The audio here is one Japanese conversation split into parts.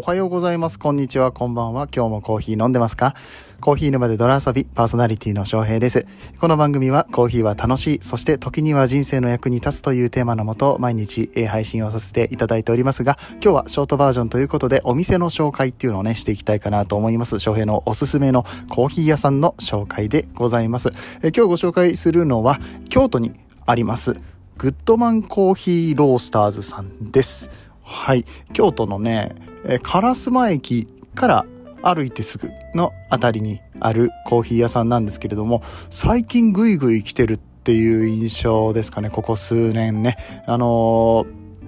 おはようございます。こんにちは。こんばんは。今日もコーヒー飲んでますか？コーヒー沼で泥遊び、パーソナリティの翔平です。この番組はコーヒーは楽しい、そして時には人生の役に立つというテーマのもと、毎日配信をさせていただいておりますが、今日はショートバージョンということで、お店の紹介っていうのをね、していきたいかなと思います。翔平のおすすめのコーヒー屋さんの紹介でございます。え今日ご紹介するのは、京都にあります、グッドマンコーヒーロースターズさんです。はい。京都のね、え烏丸駅から歩いてすぐのあたりにあるコーヒー屋さんなんですけれども、最近ぐいぐい来てるっていう印象ですかね、ここ数年ね。あの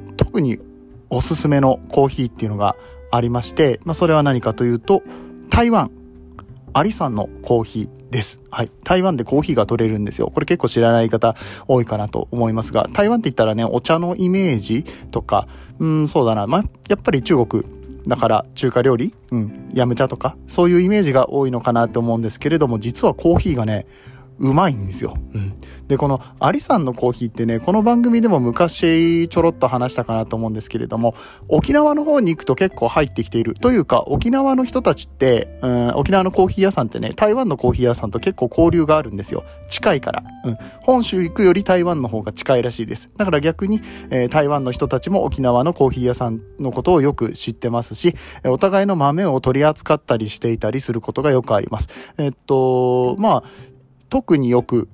ー、特におすすめのコーヒーっていうのがありまして、まあ、それは何かというと、台湾、アリさんのコーヒーです。はい。台湾でコーヒーが取れるんですよ。これ結構知らない方多いかなと思いますが、台湾って言ったらね、お茶のイメージとか、うん、そうだな。まあ、やっぱり中国だから中華料理、うん、ヤムチャとか、そういうイメージが多いのかなって思うんですけれども、実はコーヒーがね、うまいんですよ。うん。で、このアリさんのコーヒーってね、この番組でも昔ちょろっと話したかなと思うんですけれども、沖縄の方に行くと結構入ってきている。というか、沖縄の人たちって、うん、沖縄のコーヒー屋さんってね、台湾のコーヒー屋さんと結構交流があるんですよ。近いから。うん。本州行くより台湾の方が近いらしいです。だから逆に、えー、台湾の人たちも沖縄のコーヒー屋さんのことをよく知ってますし、お互いの豆を取り扱ったりしていたりすることがよくあります。えっと、まあ、特によく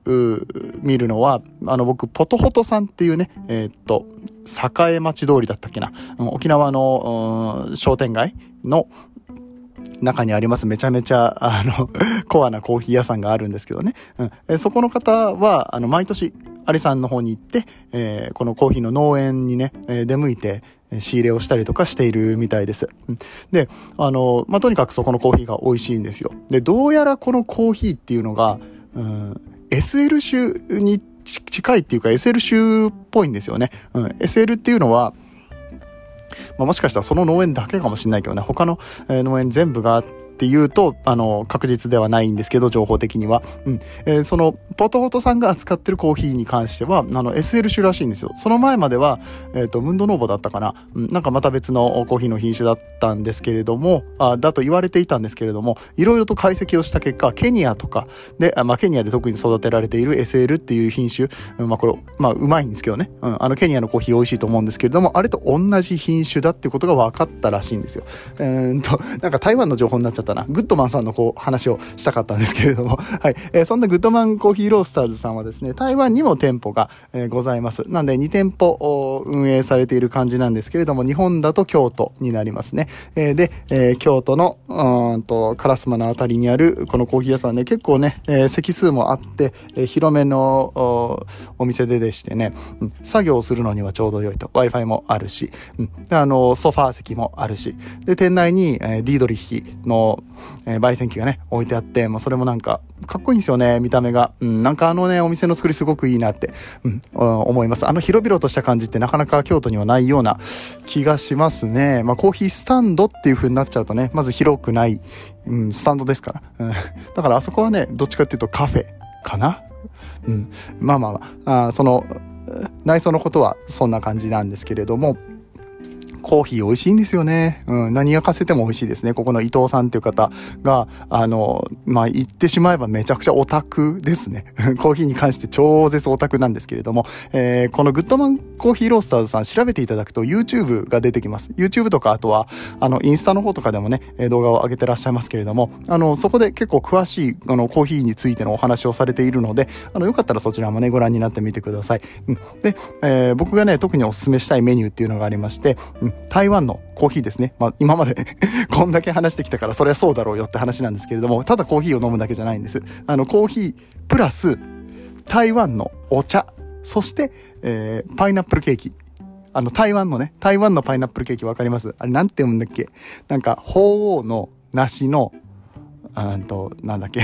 見るのは、あの僕、ポトホトさんっていうね、えー、っと、栄町通りだったっけな、沖縄の商店街の中にありますめちゃめちゃ、あの、コアなコーヒー屋さんがあるんですけどね。うん、えそこの方は、あの、毎年、アリさんの方に行って、えー、このコーヒーの農園にね、えー、出向いて、仕入れをしたりとかしているみたいです。で、あの、まあ、とにかくそこのコーヒーが美味しいんですよ。で、どうやらこのコーヒーっていうのが、うん、SL 集に近いっていうか SL 集っぽいんですよね。うん、SL っていうのは、まあ、もしかしたらその農園だけかもしれないけどね、他の農園全部があって、いうと、あの、確実ではないんですけど、情報的には。うん。えー、その、ポトホトさんが扱ってるコーヒーに関しては、あの、SL 種らしいんですよ。その前までは、えっ、ー、と、ムンドノーボだったかな。うん、なんかまた別のコーヒーの品種だったんですけれども、あだと言われていたんですけれども、いろいろと解析をした結果、ケニアとかで、まあ、ケニアで特に育てられている SL っていう品種、うん、まあ、これ、まあ、うまいんですけどね。うん、あの、ケニアのコーヒー美味しいと思うんですけれども、あれと同じ品種だってことが分かったらしいんですよ。うんと、なんか台湾の情報になっちゃったな。グッドマンさんのこう話をしたかったんですけれども、はい。えー、そんなグッドマンコーヒーロースターズさんはですね、台湾にも店舗が、えー、ございます。なんで2店舗運営されている感じなんですけれども、日本だと京都になりますね。えー、で、え京都の、うんと、烏丸のあたりにあるこのコーヒー屋さんね、結構ね、え席数もあって、え広めのお店ででしてね、うん、作業するのにはちょうど良いと。Wi-Fi もあるし、うん、あの、ソファー席もあるし、で、店内に、えディードリッヒのえー、焙煎機がね、置いてあって、まあ、それもなんか、かっこいいんですよね、見た目が。うん、なんかあのね、お店の作りすごくいいなって、うん、思います。あの広々とした感じってなかなか京都にはないような気がしますね。まあ、コーヒースタンドっていう風になっちゃうとね、まず広くない、うん、スタンドですから。うん、だからあそこはね、どっちかっていうとカフェかなうん。まあまあまあ、あその、内装のことはそんな感じなんですけれども、コーヒー美味しいんですよね。うん、何焼かせても美味しいですね。ここの伊藤さんっていう方が、あの、まあ、言ってしまえばめちゃくちゃオタクですね。コーヒーに関して超絶オタクなんですけれども、えー、このグッドマンコーヒーロースターズさん調べていただくと YouTube が出てきます。YouTube とかあとは、あの、インスタの方とかでもね、動画を上げてらっしゃいますけれども、あの、そこで結構詳しい、あの、コーヒーについてのお話をされているので、あの、よかったらそちらもね、ご覧になってみてください。うん、で、えー、僕がね、特にお勧めしたいメニューっていうのがありまして、うん台湾のコーヒーですね。まあ、今まで こんだけ話してきたから、それはそうだろうよって話なんですけれども、ただコーヒーを飲むだけじゃないんです。あの、コーヒー、プラス、台湾のお茶、そして、えー、パイナップルケーキ。あの、台湾のね、台湾のパイナップルケーキわかります？あれ、なんて読むんだっけ？なんか、鳳凰の梨の、うんと、なんだっけ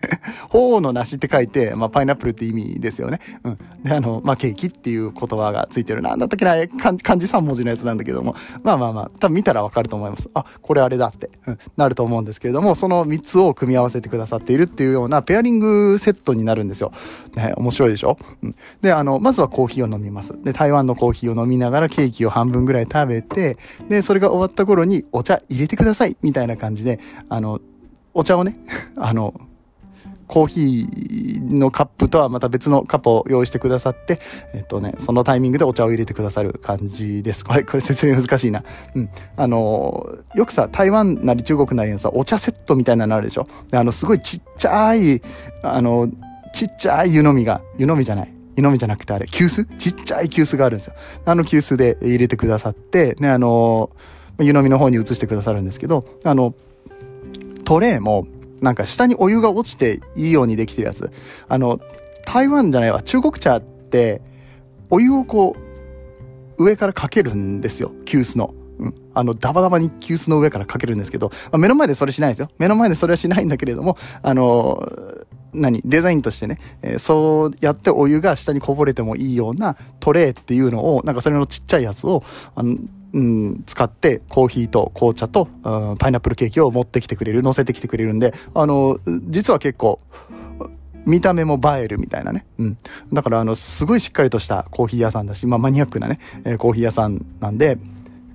鳳凰の梨って書いて、まあ、パイナップルって意味ですよね。うん。で、あの、まあ、ケーキっていう言葉がついてる。なんだったっけな、漢字3文字のやつなんだけども、まあまあまあ、多分見たらわかると思います。あ、これあれだって、うん、なると思うんですけれども、その3つを組み合わせてくださっているっていうようなペアリングセットになるんですよ。ね、面白いでしょ？うん。で、あの、まずはコーヒーを飲みます。で、台湾のコーヒーを飲みながらケーキを半分ぐらい食べて、で、それが終わった頃にお茶入れてくださいみたいな感じで、あの、お茶をね、あの、コーヒーのカップとはまた別のカップを用意してくださって、えっとね、そのタイミングでお茶を入れてくださる感じです。これ、これ説明難しいな。うん。あの、よくさ、台湾なり中国なりのさ、お茶セットみたいなのあるでしょ？で、あの、すごいちっちゃい、あの、ちっちゃい湯飲みが、湯飲みじゃない。湯飲みじゃなくてあれ、急須？ちっちゃい急須があるんですよ。あの急須で入れてくださって、ね、あの、湯飲みの方に移してくださるんですけど、あの、トレーも、なんか下にお湯が落ちていいようにできてるやつ。あの、台湾じゃないわ、中国茶って、お湯をこう、上からかけるんですよ、急須の。うん。あの、ダバダバに急須の上からかけるんですけど、まあ、目の前でそれしないですよ。目の前でそれはしないんだけれども、あの、何デザインとしてね、えー、そうやってお湯が下にこぼれてもいいようなトレーっていうのを、なんかそれのちっちゃいやつを、あの、うん、使ってコーヒーと紅茶と、うん、パイナップルケーキを持ってきてくれる、乗せてきてくれるんで、あの、実は結構、見た目も映えるみたいなね。うん。だから、あの、すごいしっかりとしたコーヒー屋さんだし、まあ、マニアックなね、えー、コーヒー屋さんなんで、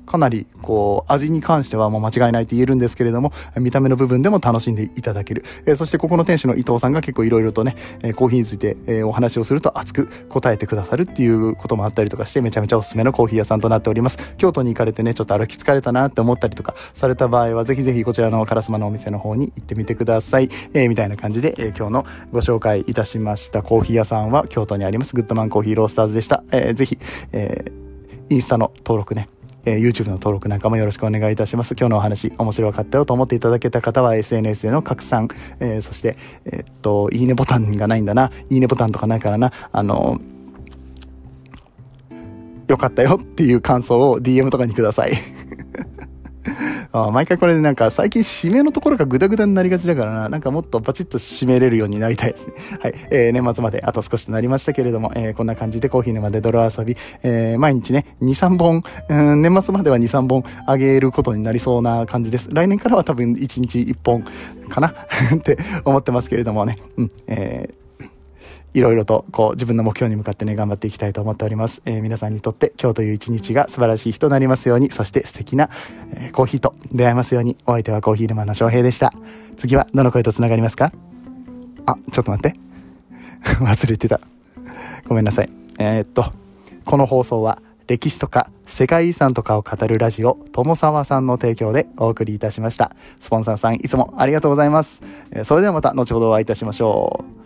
かなり、こう、味に関してはもう間違いないって言えるんですけれども、見た目の部分でも楽しんでいただける。えー、そしてここの店主の伊藤さんが結構いろいろとね、えー、コーヒーについて、えー、お話をすると熱く答えてくださるっていうこともあったりとかして、めちゃめちゃおすすめのコーヒー屋さんとなっております。京都に行かれてね、ちょっと歩き疲れたなって思ったりとかされた場合は、ぜひぜひこちらの烏丸のお店の方に行ってみてください。え、みたいな感じで、え、今日のご紹介いたしましたコーヒー屋さんは京都にあります、グッドマンコーヒーロースターズでした。えー、ぜひ、えー、インスタの登録ね、えー、YouTube の登録なんかもよろしくお願いいたします。今日のお話面白かったよと思っていただけた方は SNS での拡散、えー、そして、えー、っと、いいねボタンがないんだな。いいねボタンとかないからな。あのよかったよっていう感想を DM とかにください。あ毎回これでなんか最近締めのところがグダグダになりがちだからな、なんかもっとバチッと締めれるようになりたいですね。はい。えー、年末まであと少しとなりましたけれども、えー、こんな感じでコーヒー沼で泥遊び、えー、毎日ね、2、3本、うん、年末までは2、3本あげることになりそうな感じです。来年からは多分1日1本かな って思ってますけれどもね。うん、えーいろいろとこう自分の目標に向かってね、頑張っていきたいと思っております。えー、皆さんにとって今日という一日が素晴らしい日となりますように、そして素敵な、えー、コーヒーと出会えますように、お相手はコーヒー沼の翔平でした。次はどの声と繋がりますか？あ、ちょっと待って。忘れてた。ごめんなさい。えー、っと、この放送は歴史とか世界遺産とかを語るラジオ、友沢さんの提供でお送りいたしました。スポンサーさんいつもありがとうございます。それではまた後ほどお会いいたしましょう。